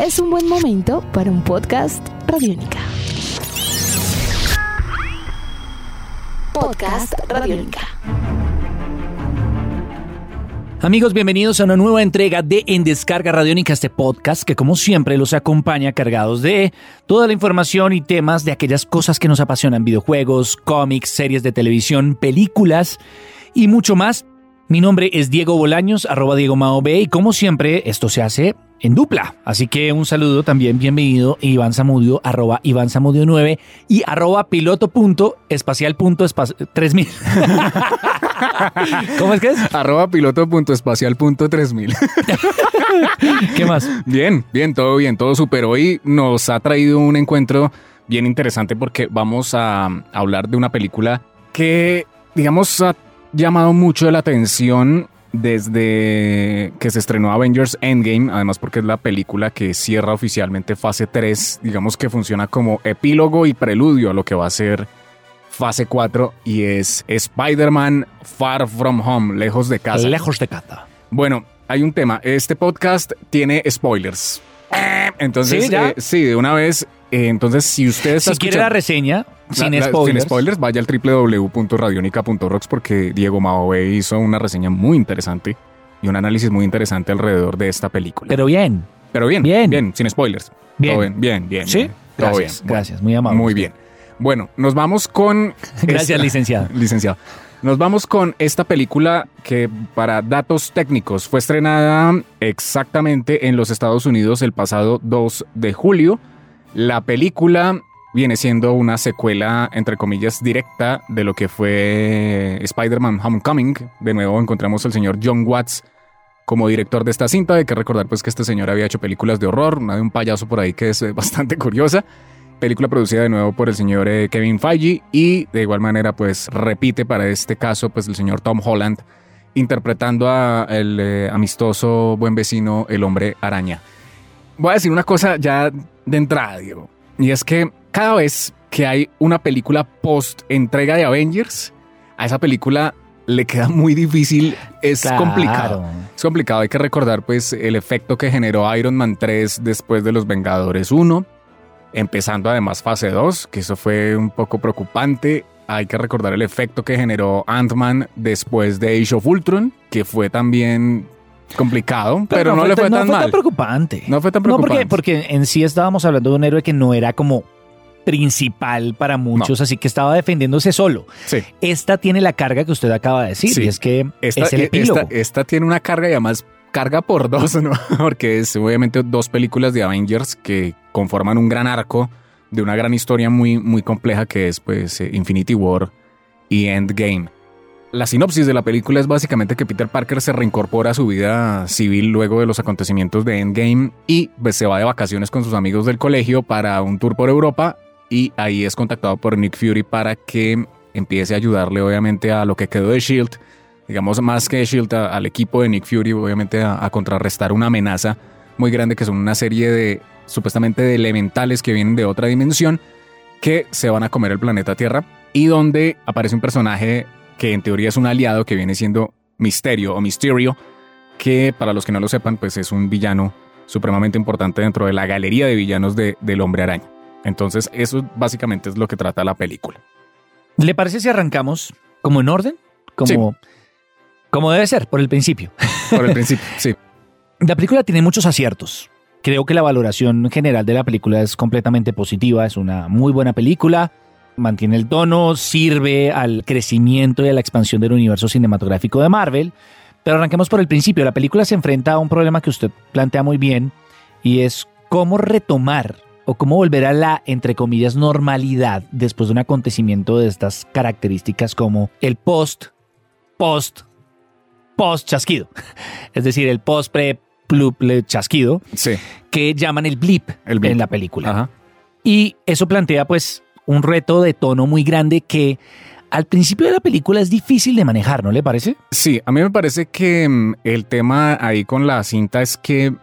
es un buen momento para un podcast Radiónica. Podcast Radiónica. Amigos, bienvenidos a una nueva entrega de En Descarga Radiónica, este podcast que como siempre los acompaña cargados de toda la información y temas de aquellas cosas que nos apasionan, videojuegos, cómics, series de televisión, películas y mucho más. Mi nombre es Diego Bolaños, arroba Diego Mao B, y como siempre esto se hace en dupla. Así que un saludo también, bienvenido Iván Zamudio, arroba Iván Zamudio 9 y arroba piloto punto espacial punto 3000. ¿Cómo es que es? Arroba piloto punto espacial punto 3000. ¿Qué más? Bien, bien, todo bien, todo súper. Hoy nos ha traído un encuentro bien interesante porque vamos a hablar de una película que, digamos, ha llamado mucho la atención desde que se estrenó Avengers Endgame, además porque es la película que cierra oficialmente fase 3, digamos que funciona como epílogo y preludio a lo que va a ser fase 4 y es Spider-Man Far From Home, lejos de casa. Lejos de casa. Bueno, hay un tema, este podcast tiene spoilers. Entonces, eh, sí, de una vez, eh, entonces si ustedes Si quiere la reseña, sin spoilers. sin spoilers, vaya al www.radionica.rocks porque Diego Maobe hizo una reseña muy interesante y un análisis muy interesante alrededor de esta película. Pero bien. Pero bien, bien. bien, sin spoilers. Bien. Todo bien, bien, bien. ¿Sí? bien. Todo Gracias, bien. Gracias, muy amable. Muy bien. Bueno, nos vamos con... Gracias, esta- licenciado. Licenciado. Nos vamos con esta película que para datos técnicos fue estrenada exactamente en los Estados Unidos el pasado 2 de julio. La película viene siendo una secuela, entre comillas, directa de lo que fue Spider-Man Homecoming. De nuevo encontramos al señor John Watts como director de esta cinta. Hay que recordar pues que este señor había hecho películas de horror, una de un payaso por ahí que es eh, bastante curiosa. Película producida de nuevo por el señor eh, Kevin Feige y de igual manera pues repite para este caso pues el señor Tom Holland interpretando a el eh, amistoso buen vecino el hombre araña. Voy a decir una cosa ya de entrada, Diego, y es que cada vez que hay una película post entrega de Avengers, a esa película le queda muy difícil, es Claro. complicado. Es complicado, hay que recordar pues el efecto que generó Iron Man 3 después de Los Vengadores 1, empezando además fase 2, que eso fue un poco preocupante. Hay que recordar el efecto que generó Ant-Man después de Age of Ultron, que fue también complicado, pero, no, le fue, tan no mal. preocupante. No fue tan No, porque, preocupante. porque en sí estábamos hablando de un héroe que no era como principal para muchos, así que estaba defendiéndose solo. Sí. Esta tiene la carga que usted acaba de decir, Sí. y es que Esta, es el e- epílogo. esta- esta tiene una carga y además carga por dos, ¿no? Porque es obviamente dos películas de Avengers que conforman un gran arco de una gran historia muy, muy compleja que es pues eh, Infinity War y Endgame. La sinopsis de la película es básicamente que Peter Parker se reincorpora a su vida civil luego de los acontecimientos de Endgame y pues, se va de vacaciones con sus amigos del colegio para un tour por Europa y ahí es contactado por Nick Fury para que empiece a ayudarle obviamente a lo que quedó de Shield, digamos más que Shield a- al equipo de Nick Fury obviamente a, a contrarrestar una amenaza muy grande que son una serie de supuestamente de elementales que vienen de otra dimensión que se van a comer el planeta Tierra y donde aparece un personaje que en teoría es un aliado que viene siendo Misterio o Mysterio, que para los que no lo sepan, pues es un villano supremamente importante dentro de la galería de villanos de, del hombre araña. Entonces, eso básicamente es lo que trata la película. ¿Le parece si arrancamos como en orden? Como, como debe ser, por el principio. Por el principio, sí. La película tiene muchos aciertos. Creo que la valoración general de la película es completamente positiva, es una muy buena película, mantiene el tono, sirve al crecimiento y a la expansión del universo cinematográfico de Marvel. Pero arranquemos por el principio. La película se enfrenta a un problema que usted plantea muy bien y es cómo retomar o cómo volver a la, entre comillas, normalidad después de un acontecimiento de estas características como el post, post, post chasquido. Es decir, el post, pre, plup, chasquido Sí, que llaman el blip, El blip. en la película. ajá. Y eso plantea pues un reto de tono muy grande que al principio de la película es difícil de manejar, ¿no le parece? Sí, a mí me parece que mm, el tema ahí con la cinta es que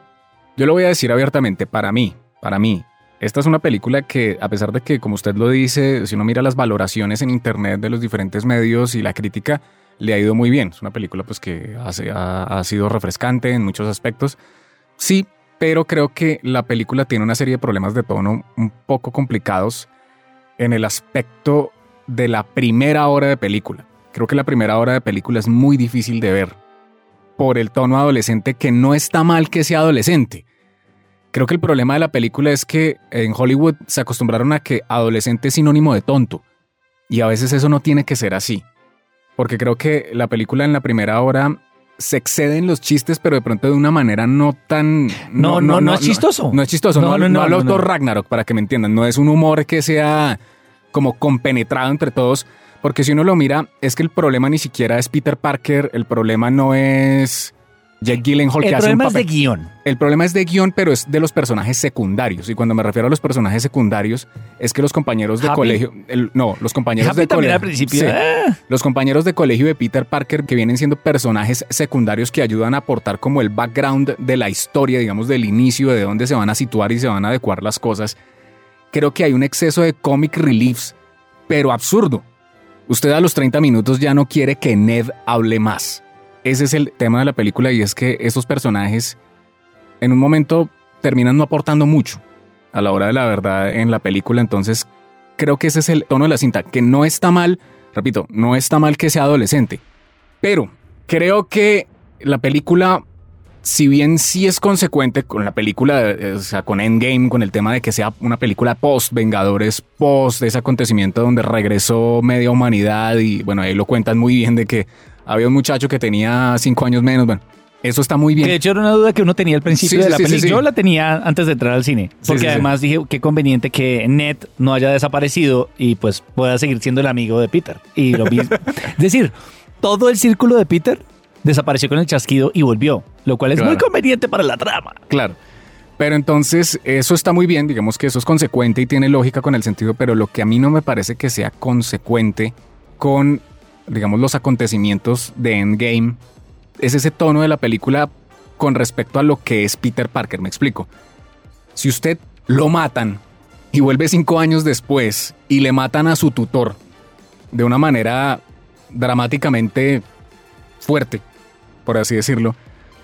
yo lo voy a decir abiertamente, para mí, para mí, esta es una película que a pesar de que, como usted lo dice, si uno mira las valoraciones en internet de los diferentes medios y la crítica, le ha ido muy bien. Es una película pues que ha, ha sido refrescante en muchos aspectos. Sí, pero creo que la película tiene una serie de problemas de tono un poco complicados en el aspecto de la primera hora de película. Creo que la primera hora de película es muy difícil de ver por el tono adolescente que no está mal que sea adolescente. Creo que el problema de la película es que en Hollywood se acostumbraron a que adolescente es sinónimo de tonto. Y a veces eso no tiene que ser así. Porque creo que la película en la primera hora se excede en los chistes, pero de pronto de una manera no tan... No, no, no, es chistoso. No, es chistoso. No, no, no, no, Ragnarok, para que me entiendan. No es un humor que sea como compenetrado entre todos. Porque si uno lo mira, es que el problema ni siquiera es Peter Parker, el problema no es Jack Gyllenhaal que hace un papel. El problema es de guion. El problema es de guion, pero es de los personajes secundarios. Y cuando me refiero a los personajes secundarios, es que los compañeros de colegio. no, los compañeros de colegio. Al principio. Ah. los compañeros de colegio de Peter Parker, que vienen siendo personajes secundarios que ayudan a aportar como el background de la historia, digamos, del inicio, de dónde se van a situar y se van a adecuar las cosas. Creo que hay un exceso de comic reliefs, pero absurdo. Usted a los 30 minutos ya no quiere que Ned hable más ese es el tema de la película y es que esos personajes en un momento terminan no aportando mucho a la hora de la verdad en la película. Entonces creo que ese es el tono de la cinta, que no está mal, repito, no está mal que sea adolescente, pero creo que la película, si bien sí es consecuente con la película, o sea, con Endgame, con el tema de que sea una película post Vengadores, post ese acontecimiento donde regresó media humanidad y bueno, ahí lo cuentan muy bien de que había un muchacho que tenía cinco años menos. Bueno, eso está muy bien. Que de hecho era una duda que uno tenía al principio de la película. Yo la tenía antes de entrar al cine. Porque además dije qué conveniente que Ned no haya desaparecido y pues pueda seguir siendo el amigo de Peter. Y lo mismo. es decir, todo el círculo de Peter desapareció con el chasquido y volvió. Lo cual es muy conveniente para la trama. Claro. Pero entonces eso está muy bien, digamos que eso es consecuente y tiene lógica con el sentido, pero lo que a mí no me parece que sea consecuente con digamos, los acontecimientos de Endgame, es ese tono de la película con respecto a lo que es Peter Parker. Me explico. Si usted lo matan y vuelve cinco años después y le matan a su tutor de una manera dramáticamente fuerte, por así decirlo,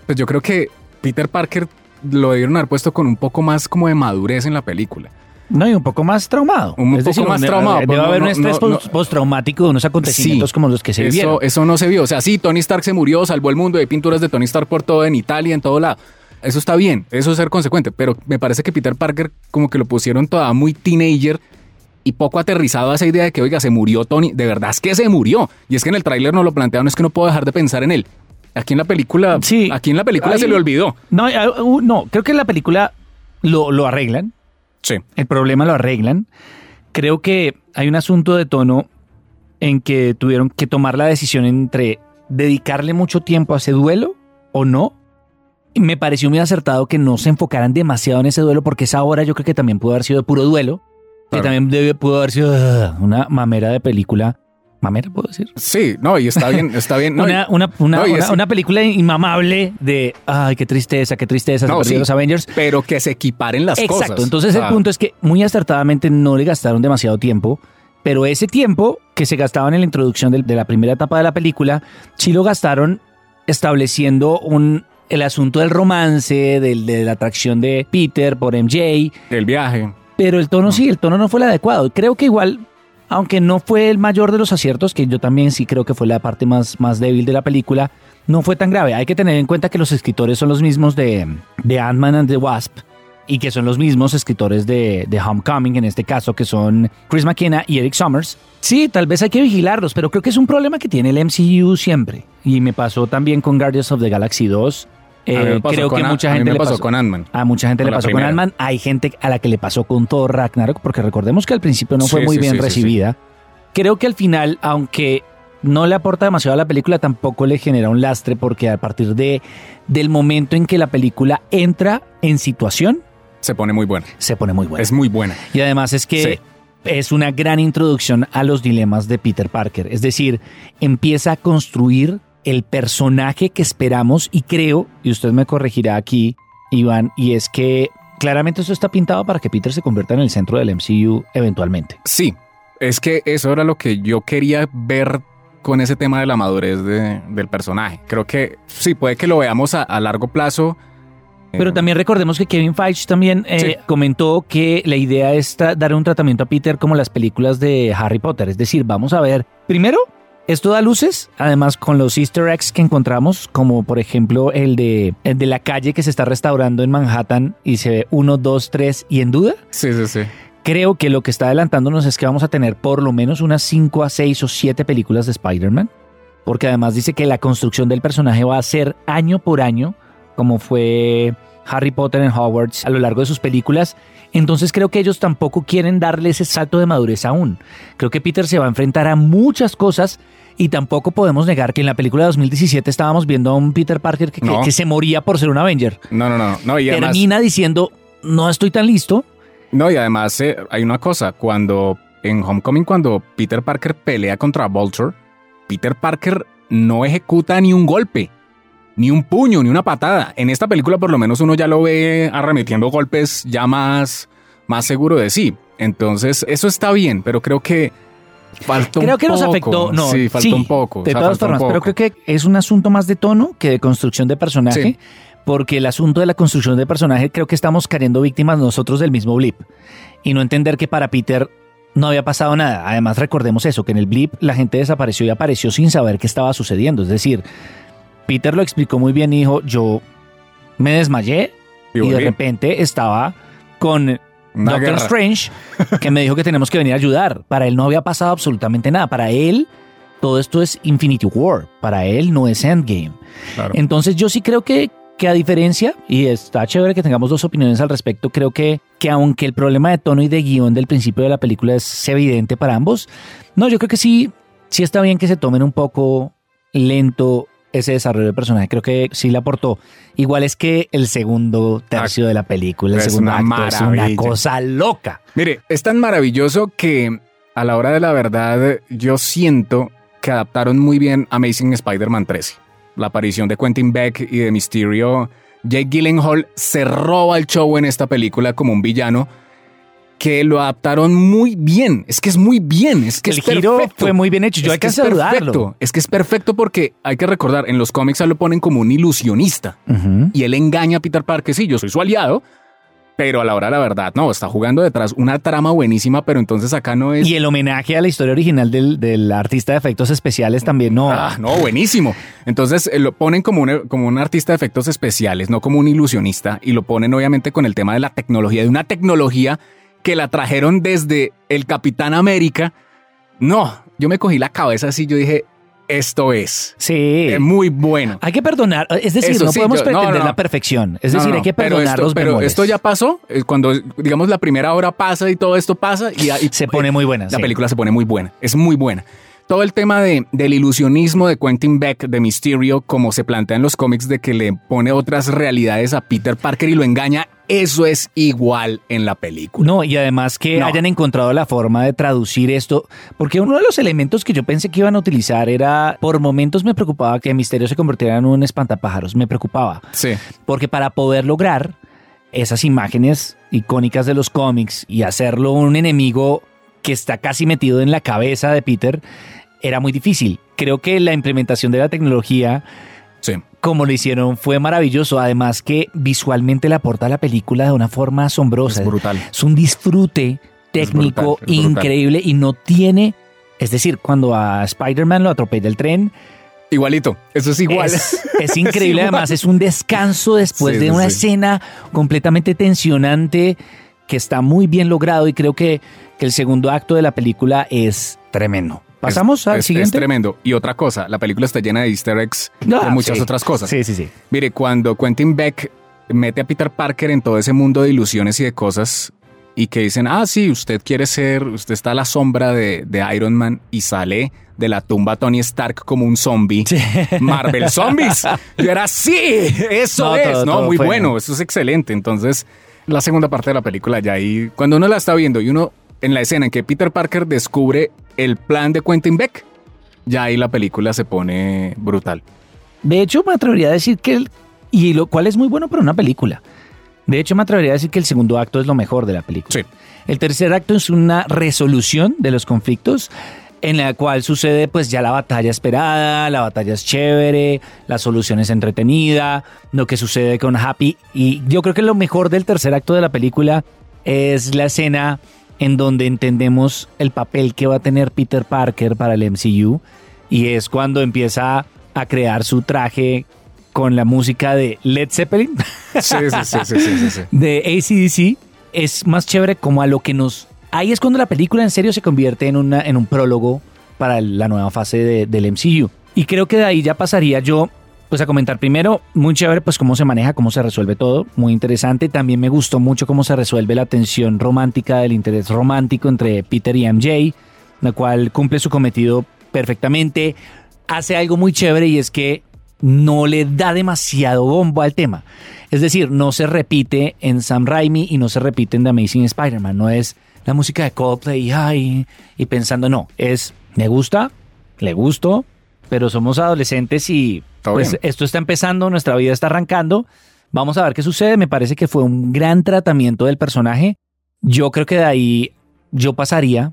pues yo creo que Peter Parker lo debieron haber puesto con un poco más como de madurez en la película. No, y un poco más traumado. Un poco más traumado. Debe, haber un estrés postraumático de unos acontecimientos como los que se vieron. Eso no se vio. O sea, sí, Tony Stark se murió, salvó el mundo, hay pinturas de Tony Stark por todo, en Italia, en todo lado. Eso está bien, eso es ser consecuente, pero me parece que Peter Parker como que lo pusieron toda muy teenager y poco aterrizado a esa idea de que, oiga, se murió Tony. De verdad es que se murió. Y es que en el tráiler no lo plantearon, es que no puedo dejar de pensar en él. Aquí en la película, sí, aquí en la película se le olvidó. No, uh, no, creo que en la película lo, lo arreglan el problema lo arreglan. Creo que hay un asunto de tono en que tuvieron que tomar la decisión entre dedicarle mucho tiempo a ese duelo o no. Y me pareció muy acertado que no se enfocaran demasiado en ese duelo porque esa hora yo creo que también pudo haber sido de puro duelo. Que también debe, pudo haber sido uh, una mamera de película mamera, puedo decir. Sí, no, y está bien, está bien. una, una, una, película inmamable de, ay, qué tristeza, qué tristeza, se los Avengers. Pero que se equiparen las cosas. Exacto, entonces el punto es que muy acertadamente no le gastaron demasiado tiempo, pero ese tiempo que se gastaba en la introducción de, la primera etapa de la película, sí lo gastaron estableciendo un, el asunto del romance, del, de la atracción de Peter por MJ. Del viaje. Pero el tono sí, el tono no fue el adecuado. Creo que igual aunque no fue el mayor de los aciertos, que yo también sí creo que fue la parte más, más débil de la película, no fue tan grave. Hay que tener en cuenta que los escritores son los mismos de, de Ant-Man and the Wasp y que son los mismos escritores de, de, Homecoming, en este caso, que son Chris McKenna y Eric Summers. Sí, tal vez hay que vigilarlos, pero creo que es un problema que tiene el MCU siempre. Y me pasó también con Guardians of the Galaxy 2 eh, creo que mucha gente le pasó, con Ant-Man. A mucha gente le pasó con Ant-Man. Hay gente a la que le pasó con todo Ragnarok, porque recordemos que al principio no fue muy bien recibida. Creo que al final, aunque no le aporta demasiado a la película, tampoco le genera un lastre, porque a partir de, del momento en que la película entra en situación, se pone muy buena. Se pone muy buena. Es muy buena. Y además es que es una gran introducción a los dilemas de Peter Parker. Es decir, empieza a construir el personaje que esperamos y creo, y usted me corregirá aquí, Iván, y es que claramente esto está pintado para que Peter se convierta en el centro del MCU eventualmente. Sí, es que eso era lo que yo quería ver con ese tema de la madurez del personaje. Creo que sí, puede que lo veamos a, largo plazo Pero también recordemos que Kevin Feige también eh, Sí. comentó que la idea es dar un tratamiento a Peter como las películas de Harry Potter. Es decir, vamos a ver, primero, esto da luces, además con los easter eggs que encontramos, como por ejemplo el de, el de la calle que se está restaurando en Manhattan y se ve uno, dos, tres y en duda. Sí, sí, sí. Creo que lo que está adelantándonos es que vamos a tener por lo menos unas 5 a 6 o 7 películas de Spider-Man. Porque además dice que la construcción del personaje va a ser año por año, como fue Harry Potter en Hogwarts a lo largo de sus películas. Entonces creo que ellos tampoco quieren darle ese salto de madurez aún. Creo que Peter se va a enfrentar a muchas cosas y tampoco podemos negar que en la película de 2017 estábamos viendo a un Peter Parker que, que- No. que se moría por ser un Avenger. No, no, no. no y además, Termina diciendo, no estoy tan listo. no, y además eh, hay una cosa. Cuando en Homecoming, cuando Peter Parker pelea contra Vulture, Peter Parker no ejecuta ni un golpe, ni un puño, ni una patada. En esta película, por lo menos, uno ya lo ve arremetiendo golpes ya más, más seguro de sí. Entonces, eso está bien, pero creo que falta un Creo que nos poco. afectó. No, sí, falta un poco. o De sea, todas formas, pero poco. creo que es un asunto más de tono que de construcción de personaje. Sí. Porque el asunto de la construcción de personaje creo que estamos cayendo víctimas nosotros del mismo blip. Y no entender que para Peter no había pasado nada. Además, recordemos eso, que en el blip la gente desapareció y apareció sin saber qué estaba sucediendo. Es decir, Peter lo explicó muy bien y dijo, yo me desmayé Y y, de repente estaba con Una Doctor guerra. Strange, que me dijo que tenemos que venir a ayudar. Para él no había pasado absolutamente nada. Para él, todo esto es Infinity War. Para él no es Endgame. Claro. Entonces yo sí creo que, que a diferencia, y está chévere que tengamos dos opiniones al respecto, creo que, que aunque el problema de tono y de guion del principio de la película es evidente para ambos, no, yo creo que sí, sí está bien que se tomen un poco lento ese desarrollo de personaje. Creo que sí le aportó. Igual es que el segundo tercio de la película, el Es segundo una acto, es una maravilla. cosa loca. Mire, es tan maravilloso que a la hora de la verdad yo siento que adaptaron muy bien Amazing Spider-Man 13. La aparición de Quentin Beck y de Mysterio. Jake Gyllenhaal se roba el show en esta película como un villano que lo adaptaron muy bien. Es que es muy bien, es que el es giro perfecto. fue muy bien hecho. Yo es hay que saludarlo. Es que es perfecto porque hay que recordar, en los cómics a lo ponen como un ilusionista y él engaña a Peter Parker, sí, yo soy su aliado, pero a la hora de la verdad, no, está jugando detrás una trama buenísima, pero entonces acá no es... Y el homenaje a la historia original del, del artista de efectos especiales también no. Ah, no, buenísimo. Entonces eh, lo ponen como un, como un artista de efectos especiales, no como un ilusionista, y lo ponen obviamente con el tema de la tecnología, de una tecnología que la trajeron desde el Capitán América. No, yo me cogí la cabeza así, yo dije, esto es, Sí. es muy bueno. Hay que perdonar, es decir, Eso no sí, podemos yo- pretender no. la perfección. Es decir, no, hay que pero perdonar esto, los Pero bemoles. esto ya pasó, eh, cuando digamos la primera hora pasa y todo esto pasa y, y- se pone muy buena. La sí. película se pone muy buena, es muy buena. Todo el tema de, del ilusionismo de Quentin Beck, de Mysterio, como se plantea en los cómics, de que le pone otras realidades a Peter Parker y lo engaña, eso es igual en la película. No, y además que No. hayan encontrado la forma de traducir esto, porque uno de los elementos que yo pensé que iban a utilizar era, por momentos me preocupaba que Misterio se convirtiera en un espantapájaros, me preocupaba, Sí, porque para poder lograr esas imágenes icónicas de los cómics y hacerlo un enemigo que está casi metido en la cabeza de Peter, era muy difícil. Creo que la implementación de la tecnología sí. como lo hicieron fue maravilloso. Además que visualmente le aporta a la película de una forma asombrosa. Es brutal. Es un disfrute técnico brutal, es brutal. increíble y no tiene... Es decir, cuando a Spider-Man lo atropella el tren, Igualito, eso es igual. es, es increíble. Es. Además, es un descanso después Sí, de una sí. escena completamente tensionante que está muy bien logrado y creo que, que el segundo acto de la película es tremendo. Pasamos Es- al es- siguiente. Es tremendo. Y otra cosa, la película está llena de easter eggs Ah, de muchas sí. otras cosas. Sí, sí, sí. Mire, cuando Quentin Beck mete a Peter Parker en todo ese mundo de ilusiones y de cosas y que dicen, ah, sí, usted quiere ser, usted está a la sombra de, de Iron Man y sale de la tumba Tony Stark como un zombie. Marvel Zombies. Yo era sí, eso No, es, todo- ¿no? todo Muy fue- bueno, eso es excelente. Entonces, la segunda parte de la película ya ahí, cuando uno la está viendo y uno en la escena en que Peter Parker descubre el plan de Quentin Beck, ya ahí la película se pone brutal. De hecho, me atrevería a decir que, el- y lo cual es muy bueno para una película. De hecho, me atrevería a decir que el segundo acto es lo mejor de la película. Sí. El tercer acto es una resolución de los conflictos. en la cual sucede pues ya la batalla esperada, la batalla es chévere, la solución es entretenida, lo que sucede con Happy y yo creo que lo mejor del tercer acto de la película es la escena en donde entendemos el papel que va a tener Peter Parker para el MCU y es cuando empieza a crear su traje con la música de Led Zeppelin, Sí, sí, sí, sí, sí, sí, sí. de ACDC, es más chévere como a lo que nos... Ahí es cuando la película en serio se convierte en, una, en un prólogo para la nueva fase de- del MCU. Y creo que de ahí ya pasaría yo pues a comentar primero, muy chévere pues cómo se maneja, cómo se resuelve todo, muy interesante. También me gustó mucho cómo se resuelve la tensión romántica, del interés romántico entre Peter y MJ, la cual cumple su cometido perfectamente. Hace algo muy chévere y es que no le da demasiado bombo al tema. Es decir, no se repite en Sam Raimi y no se repite en The Amazing Spider-Man. No es la música de Coldplay ay, y pensando, no, es me gusta, le gusto, pero somos adolescentes y pues bien. esto está empezando, nuestra vida está arrancando. Vamos a ver qué sucede. Me parece que fue un gran tratamiento del personaje. Yo creo que de ahí yo pasaría,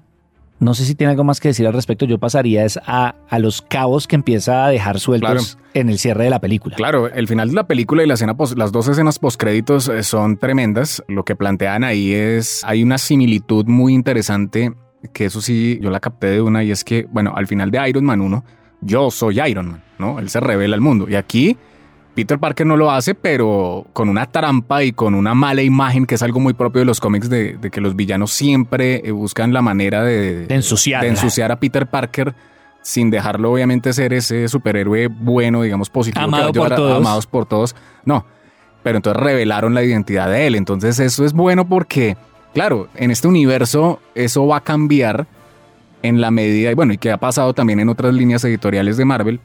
no sé si tiene algo más que decir al respecto, yo pasaría es a, a los cabos que empieza a dejar sueltos en el cierre de la película. Claro, el final de la película y la escena pos- las dos escenas postcréditos eh, son tremendas. Lo que plantean ahí es, hay una similitud muy interesante, que eso sí, yo la capté de una, y es que, bueno, al final de Iron Man 1, yo soy Iron Man, ¿no? Él se revela al mundo. Y aquí Peter Parker no lo hace, pero con una trampa y con una mala imagen, que es algo muy propio de los cómics, de, de que los villanos siempre eh, buscan la manera de, de ensuciar a Peter Parker sin dejarlo obviamente ser ese superhéroe bueno, digamos positivo, Amado por a- todos. amados por todos. No, pero entonces revelaron la identidad de él. Entonces eso es bueno porque, claro, en este universo eso va a cambiar en la medida, y bueno, y que ha pasado también en otras líneas editoriales de Marvel,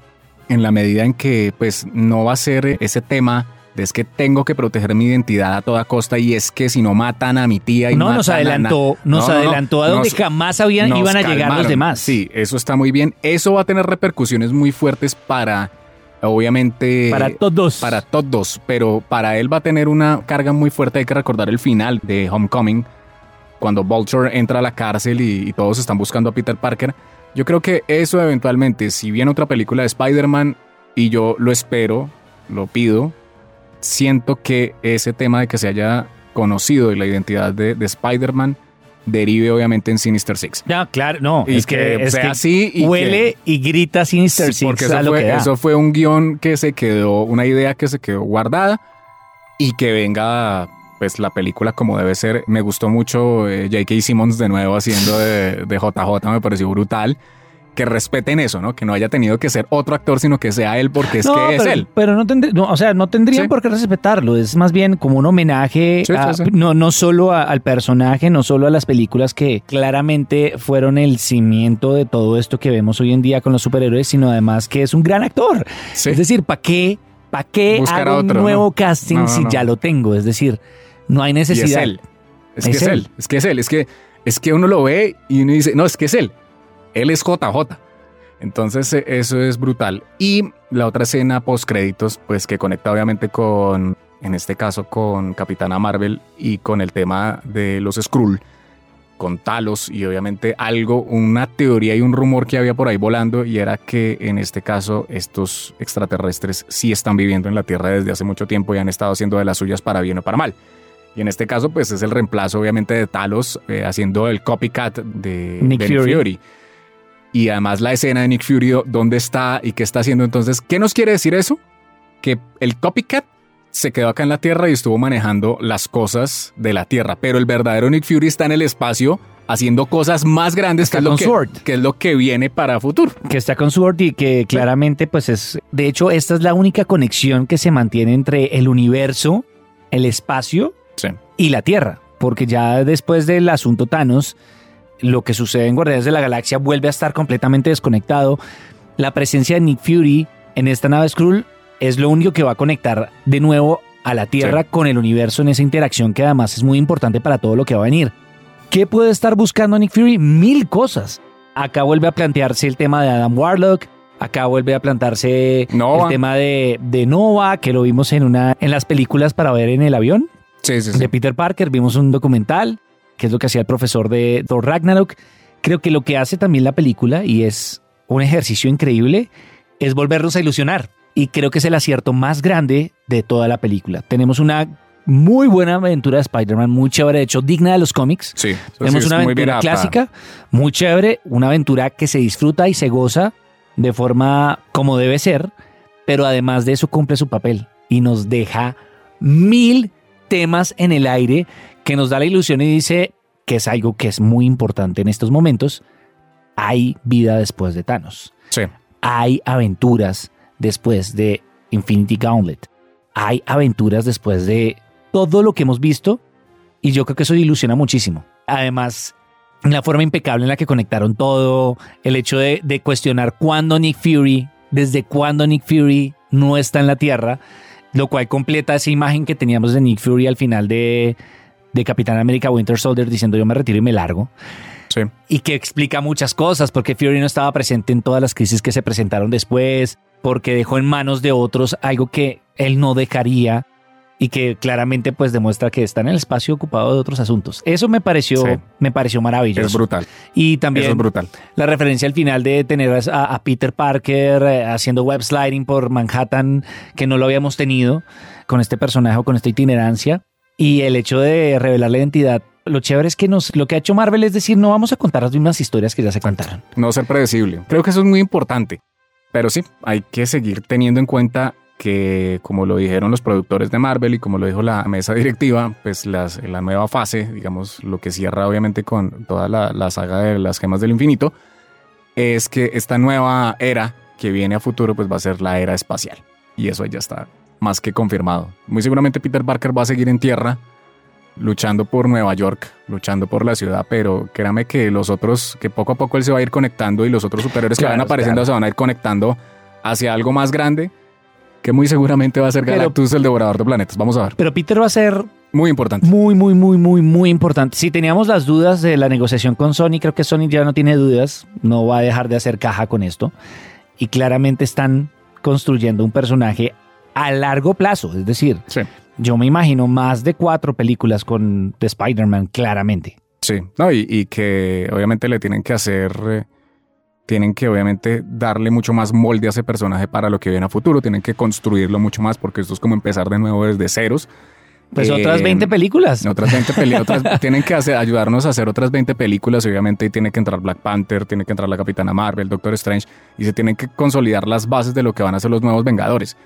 en la medida en que pues no va a ser ese tema de es que tengo que proteger mi identidad a toda costa y es que si no matan a mi tía y No, nos matan a- adelantó, nos No, no, no, adelantó a donde nos- jamás habían, nos iban a llegar los demás. Sí, eso está muy bien. Eso va a tener repercusiones muy fuertes para, obviamente... Para todos. Para todos, pero para él va a tener una carga muy fuerte. Hay que recordar el final de Homecoming, cuando Vulture entra a la cárcel y, y todos están buscando a Peter Parker. Yo creo que eso eventualmente, si viene otra película de Spider-Man, y yo lo espero, lo pido, siento que ese tema de que se haya conocido y la identidad de, de Spider-Man derive obviamente en Sinister Six. No, claro, no. Y es que, que es sea que así y huele y grita Sinister Six porque a eso lo que fue, da. eso fue un guion que se quedó, una idea que se quedó guardada y que venga pues la película como debe ser. Me gustó mucho eh, J.K. Simmons de nuevo haciendo de, de JJ, me pareció brutal. Que respeten eso, ¿no? Que no haya tenido que ser otro actor, sino que sea él porque es No, que es él. Pero no, tendrí- no, o sea, no tendrían Sí. por qué respetarlo. Es más bien como un homenaje, Sí, a- sí, sí. No, no solo a- al personaje, no solo a las películas que claramente fueron el cimiento de todo esto que vemos hoy en día con los superhéroes, sino además que es un gran actor. Es decir, ¿para qué, pa qué Buscar hago otro, un nuevo ¿no? casting si ya lo tengo? Es decir, no hay Y necesidad. es él. Es que Es es, él. él. Es que es él. Es que, es que uno lo ve y uno dice, no, es que es él. Él es JJ. Entonces eh, eso es brutal. Y la otra escena post créditos, pues que conecta obviamente con, en este caso, con Capitana Marvel y con el tema de los Skrull, con Talos y obviamente algo, una teoría y un rumor que había por ahí volando y era que en este caso estos extraterrestres sí están viviendo en la Tierra desde hace mucho tiempo y han estado haciendo de las suyas para bien o para mal. Y en este caso, pues es el reemplazo, obviamente, de Talos eh, haciendo el copycat de Nick de Fury. Y además la escena de Nick Fury, dónde está y qué está haciendo. Entonces, ¿qué nos quiere decir eso? Que el copycat se quedó acá en la Tierra y estuvo manejando las cosas de la Tierra. Pero el verdadero Nick Fury está en el espacio haciendo cosas más grandes que es, lo que, Sword. que es lo que viene para futuro. que está con Sword y que claramente pues es, de hecho esta es la única conexión que se mantiene entre el universo, el espacio Sí. y la Tierra, porque ya después del asunto Thanos, lo que sucede en Guardianes de la Galaxia vuelve a estar completamente desconectado. La presencia de Nick Fury en esta nave Skrull es lo único que va a conectar de nuevo a la Tierra Sí. con el universo en esa interacción que además es muy importante para todo lo que va a venir. ¿Qué puede estar buscando Nick Fury? Mil cosas. Acá vuelve a plantearse el tema de Adam Warlock. Acá vuelve a plantearse Nova. el tema de, de Nova, que lo vimos en, una, en las películas para ver en el avión Sí, sí, de Peter Parker. Vimos un documental, que es lo que hacía el profesor de Thor Ragnarok. Creo que lo que hace también la película, y es un ejercicio increíble, es volvernos a ilusionar. Y creo que es el acierto más grande de toda la película. Tenemos una muy buena aventura de Spider-Man, muy chévere, de hecho, digna de los cómics. Sí, Tenemos una aventura clásica, muy chévere, una aventura que se disfruta y se goza de forma como debe ser, pero además de eso cumple su papel y nos deja mil temas en el aire que nos da la ilusión y dice que es algo que es muy importante en estos momentos. Hay vida después de Thanos Sí, hay aventuras después de Infinity Gauntlet. Hay aventuras después de todo lo que hemos visto y yo creo que eso ilusiona muchísimo. Además, la forma impecable en la que conectaron todo, el hecho de, de cuestionar cuándo Nick Fury, desde cuándo Nick Fury no está en la Tierra, lo cual completa esa imagen que teníamos de Nick Fury al final de, de Capitán América Winter Soldier diciendo yo me retiro y me largo sí. y que explica muchas cosas, porque Fury no estaba presente en todas las crisis que se presentaron después, porque dejó en manos de otros algo que él no dejaría y que claramente pues demuestra que está en el espacio ocupado de otros asuntos. Eso me pareció, Sí. me pareció maravilloso. Es brutal. Y también es brutal. la referencia al final de tener a, a Peter Parker eh, haciendo web sliding por Manhattan, que no lo habíamos tenido con este personaje o con esta itinerancia. Y el hecho de revelar la identidad. Lo chévere es que nos, lo que ha hecho Marvel es decir, no vamos a contar las mismas historias que ya se contaron. No ser predecible. Creo que eso es muy importante. Pero sí, hay que seguir teniendo en cuenta que, como lo dijeron los productores de Marvel y como lo dijo la mesa directiva, pues las, la nueva fase, digamos, lo que cierra obviamente con toda la, la saga de las gemas del infinito, es que esta nueva era que viene a futuro, pues va a ser la era espacial. Y eso ya está más que confirmado. Muy seguramente Peter Parker va a seguir en tierra, luchando por Nueva York, luchando por la ciudad, pero créame que los otros, que poco a poco él se va a ir conectando y los otros superhéroes que Claro, van apareciendo claro. se van a ir conectando hacia algo más grande, que muy seguramente va a ser Pero- Galactus, el devorador de planetas. Vamos a ver. Pero Peter va a ser Muy importante. muy, muy, muy, muy, muy importante. Si teníamos las dudas de la negociación con Sony, creo que Sony ya no tiene dudas, no va a dejar de hacer caja con esto. Y claramente están construyendo un personaje a largo plazo, es decir, Sí. yo me imagino más de cuatro películas con de Spider-Man, claramente. Sí, no, y, y que obviamente le tienen que hacer, eh, tienen que obviamente darle mucho más molde a ese personaje para lo que viene a futuro, tienen que construirlo mucho más porque esto es como empezar de nuevo desde ceros. Pues Eh, otras 20 películas. Otras 20 películas, tienen que hacer, ayudarnos a hacer otras 20 películas, y obviamente tiene que entrar Black Panther, tiene que entrar la Capitana Marvel, Doctor Strange, y se tienen que consolidar las bases de lo que van a ser los nuevos Vengadores.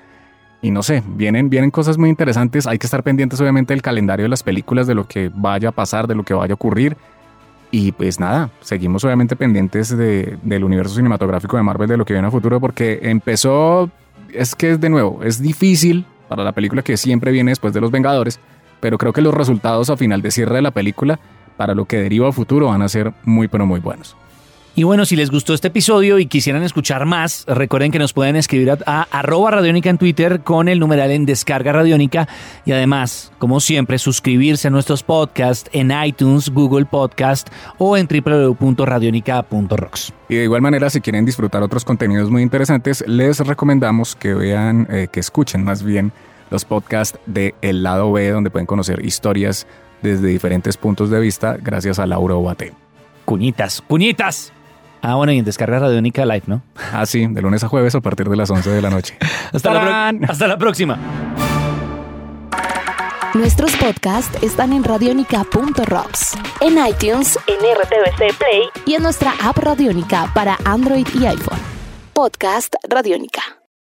Y no sé, vienen, vienen cosas muy interesantes, hay que estar pendientes obviamente del calendario de las películas, de lo que vaya a pasar, de lo que vaya a ocurrir. Y pues nada, seguimos obviamente pendientes de- del universo cinematográfico de Marvel, de lo que viene a futuro, porque empezó, es que es de nuevo, es difícil para la película que siempre viene después de los Vengadores, pero creo que los resultados a final de cierre de la película, para lo que deriva a futuro, van a ser muy, pero muy buenos. Y bueno, si les gustó este episodio y quisieran escuchar más, recuerden que nos pueden escribir a, a arroba radiónica en Twitter con el numeral en descarga radiónica y además, como siempre, suscribirse a nuestros podcasts en iTunes, Google Podcast o en www.radionica.rocks. Y de igual manera, si quieren disfrutar otros contenidos muy interesantes, les recomendamos que vean, eh, que escuchen más bien los podcasts de El Lado B, donde pueden conocer historias desde diferentes puntos de vista, gracias a Laura Obate. Cuñitas, cuñitas. Ah, bueno, y en descarga radiónica live, ¿no? Así, de lunes a jueves a partir de las 11 de la noche. Hasta la próxima. Nuestros podcasts están en radionica.rocks, en iTunes, en RTVC Play y en nuestra app Radionica para Android y iPhone. Podcast Radionica.